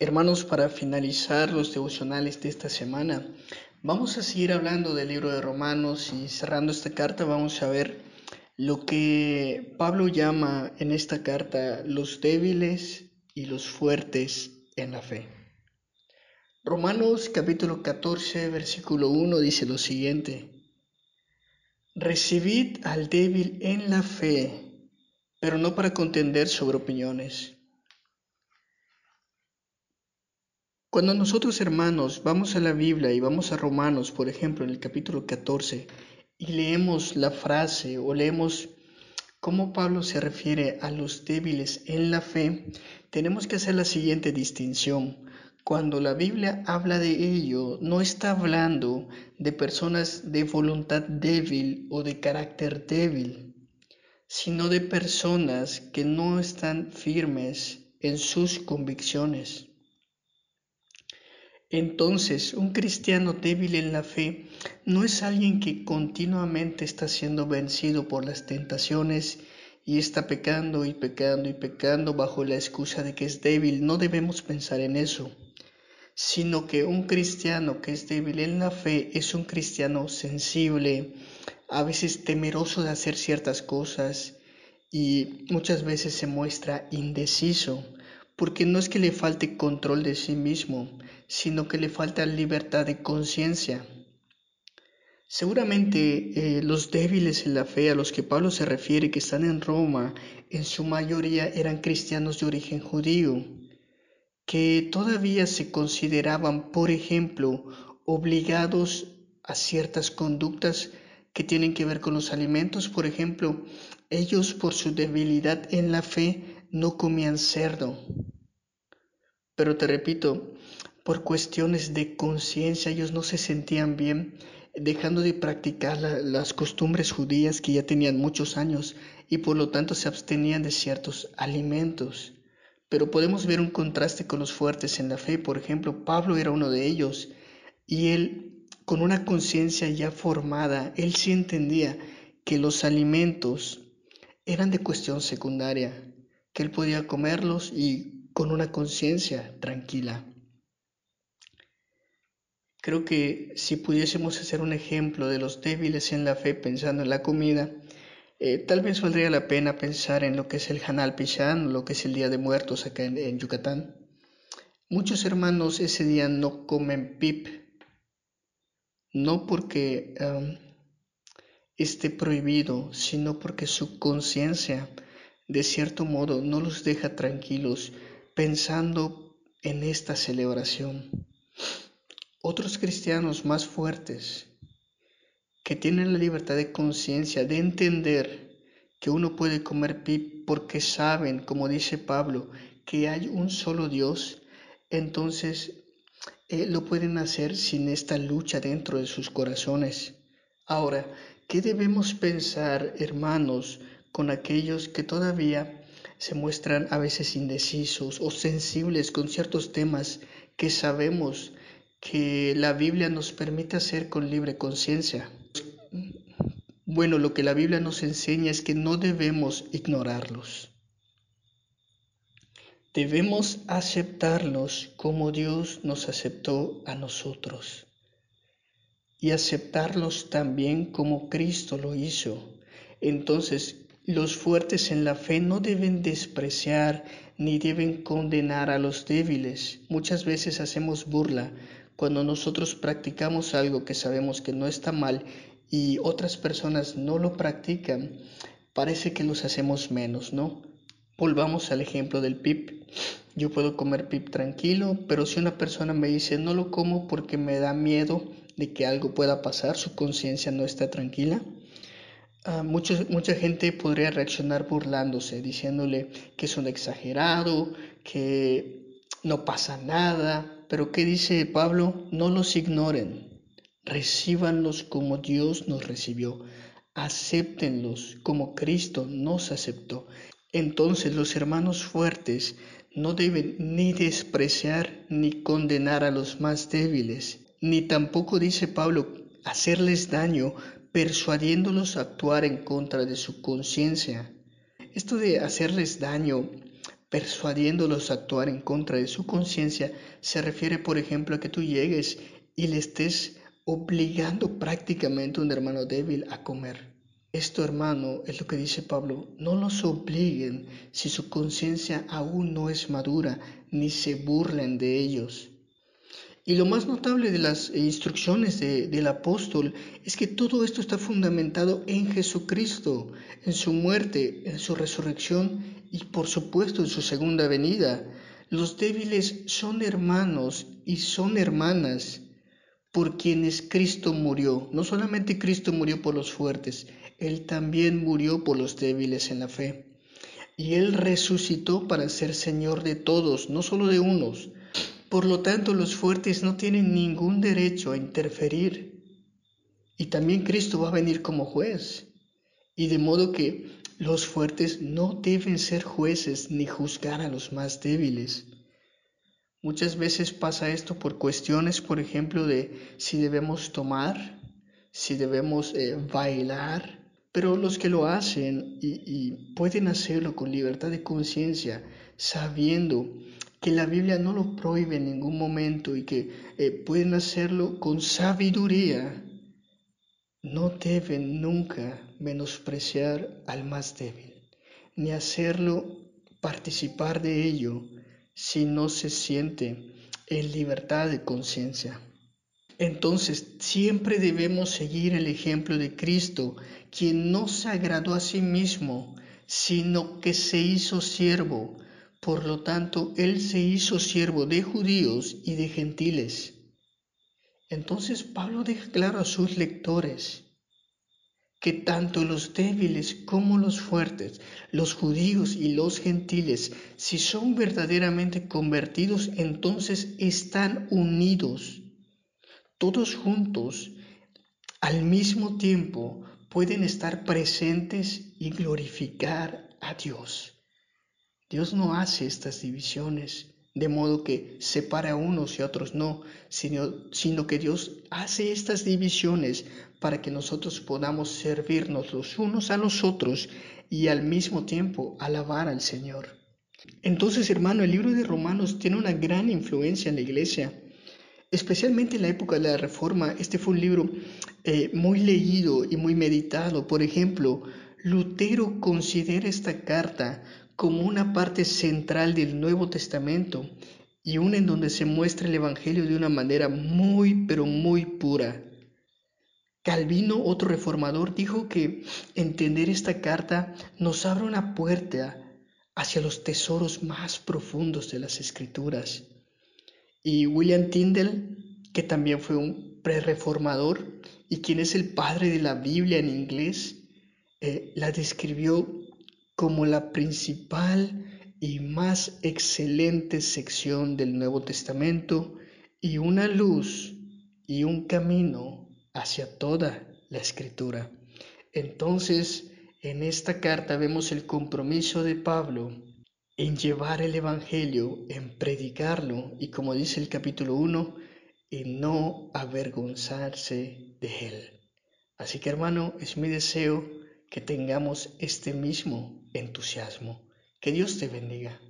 Hermanos, para finalizar los devocionales de esta semana, vamos a seguir hablando del libro de Romanos y cerrando esta carta vamos a ver lo que Pablo llama en esta carta los débiles y los fuertes en la fe. Romanos capítulo 14, versículo 1 dice lo siguiente, Recibid al débil en la fe, pero no para contender sobre opiniones Cuando nosotros hermanos vamos a la Biblia y vamos a Romanos, por ejemplo, en el capítulo 14, y leemos la frase o leemos cómo Pablo se refiere a los débiles en la fe, tenemos que hacer la siguiente distinción. Cuando la Biblia habla de ello, no está hablando de personas de voluntad débil o de carácter débil, sino de personas que no están firmes en sus convicciones. Entonces, un cristiano débil en la fe no es alguien que continuamente está siendo vencido por las tentaciones y está pecando y pecando y pecando bajo la excusa de que es débil. No debemos pensar en eso, sino que un cristiano que es débil en la fe es un cristiano sensible, a veces temeroso de hacer ciertas cosas y muchas veces se muestra indeciso porque no es que le falte control de sí mismo, sino que le falta libertad de conciencia. Seguramente eh, los débiles en la fe a los que Pablo se refiere que están en Roma, en su mayoría eran cristianos de origen judío, que todavía se consideraban, por ejemplo, obligados a ciertas conductas que tienen que ver con los alimentos. Por ejemplo, ellos por su debilidad en la fe no comían cerdo. Pero te repito, por cuestiones de conciencia ellos no se sentían bien dejando de practicar las costumbres judías que ya tenían muchos años y por lo tanto se abstenían de ciertos alimentos. Pero podemos ver un contraste con los fuertes en la fe. Por ejemplo, Pablo era uno de ellos y él, con una conciencia ya formada, él sí entendía que los alimentos eran de cuestión secundaria, que él podía comerlos y con una conciencia tranquila. Creo que si pudiésemos hacer un ejemplo de los débiles en la fe pensando en la comida, eh, tal vez valdría la pena pensar en lo que es el Hanal Pishan, lo que es el Día de Muertos acá en, Yucatán. Muchos hermanos ese día no comen pip, no porque esté prohibido, sino porque su conciencia de cierto modo no los deja tranquilos pensando en esta celebración. Otros cristianos más fuertes que tienen la libertad de conciencia de entender que uno puede comer pip porque saben, como dice Pablo, que hay un solo Dios, entonces eh, lo pueden hacer sin esta lucha dentro de sus corazones. Ahora, ¿qué debemos pensar, hermanos, con aquellos que todavía se muestran a veces indecisos o sensibles con ciertos temas que sabemos que la Biblia nos permite hacer con libre conciencia. Bueno, lo que la Biblia nos enseña es que no debemos ignorarlos. Debemos aceptarlos como Dios nos aceptó a nosotros y aceptarlos también como Cristo lo hizo. Entonces, los fuertes en la fe no deben despreciar ni deben condenar a los débiles. Muchas veces hacemos burla cuando nosotros practicamos algo que sabemos que no está mal y otras personas no lo practican. Parece que los hacemos menos, ¿no? Volvamos al ejemplo del pip. Yo puedo comer pip tranquilo, pero si una persona me dice no lo como porque me da miedo de que algo pueda pasar, su conciencia no está tranquila, Ah, mucha gente podría reaccionar burlándose, diciéndole que es un exagerado, que no pasa nada, pero ¿qué dice Pablo? No los ignoren, recíbanlos como Dios nos recibió, acéptenlos como Cristo nos aceptó. Entonces los hermanos fuertes no deben ni despreciar ni condenar a los más débiles, ni tampoco dice Pablo hacerles daño persuadiéndolos a actuar en contra de su conciencia. Esto de hacerles daño persuadiéndolos a actuar en contra de su conciencia, se refiere, por ejemplo, a que tú llegues y le estés obligando prácticamente a un hermano débil a comer. Esto, hermano, es lo que dice Pablo, no los obliguen si su conciencia aún no es madura, ni se burlen de ellos. Y lo más notable de las instrucciones del apóstol es que todo esto está fundamentado en Jesucristo, en su muerte, en su resurrección y por supuesto en su segunda venida. Los débiles son hermanos y son hermanas por quienes Cristo murió. No solamente Cristo murió por los fuertes, Él también murió por los débiles en la fe. Y Él resucitó para ser Señor de todos, no solo de unos. Por lo tanto, los fuertes no tienen ningún derecho a interferir. Y también Cristo va a venir como juez. Y de modo que los fuertes no deben ser jueces ni juzgar a los más débiles. Muchas veces pasa esto por cuestiones, por ejemplo, de si debemos tomar, si debemos eh, bailar, pero los que lo hacen y, pueden hacerlo con libertad de conciencia, sabiendo que la Biblia no lo prohíbe en ningún momento y que eh, pueden hacerlo con sabiduría, no deben nunca menospreciar al más débil, ni hacerlo participar de ello si no se siente en libertad de conciencia. Entonces siempre debemos seguir el ejemplo de Cristo, quien no se agradó a sí mismo, sino que se hizo siervo por lo tanto, Él se hizo siervo de judíos y de gentiles. Entonces Pablo deja claro a sus lectores que tanto los débiles como los fuertes, los judíos y los gentiles, si son verdaderamente convertidos, entonces están unidos. Todos juntos, al mismo tiempo, pueden estar presentes y glorificar a Dios. Dios no hace estas divisiones de modo que separa a unos y a otros no, sino, sino que Dios hace estas divisiones para que nosotros podamos servirnos los unos a los otros y al mismo tiempo alabar al Señor. Entonces, hermano, el libro de Romanos tiene una gran influencia en la iglesia. Especialmente en la época de la Reforma, este fue un libro eh, muy leído y muy meditado. Por ejemplo, Lutero considera esta carta como una parte central del Nuevo Testamento y una en donde se muestra el Evangelio de una manera muy, pero muy pura. Calvino, otro reformador, dijo que entender esta carta nos abre una puerta hacia los tesoros más profundos de las Escrituras. Y William Tyndale, que también fue un pre-reformador y quien es el padre de la Biblia en inglés, eh, la describió como la principal y más excelente sección del Nuevo Testamento y una luz y un camino hacia toda la escritura. Entonces, en esta carta vemos el compromiso de Pablo en llevar el Evangelio, en predicarlo y como dice el capítulo 1, en no avergonzarse de él. Así que hermano, es mi deseo que tengamos este mismo entusiasmo. Que Dios te bendiga.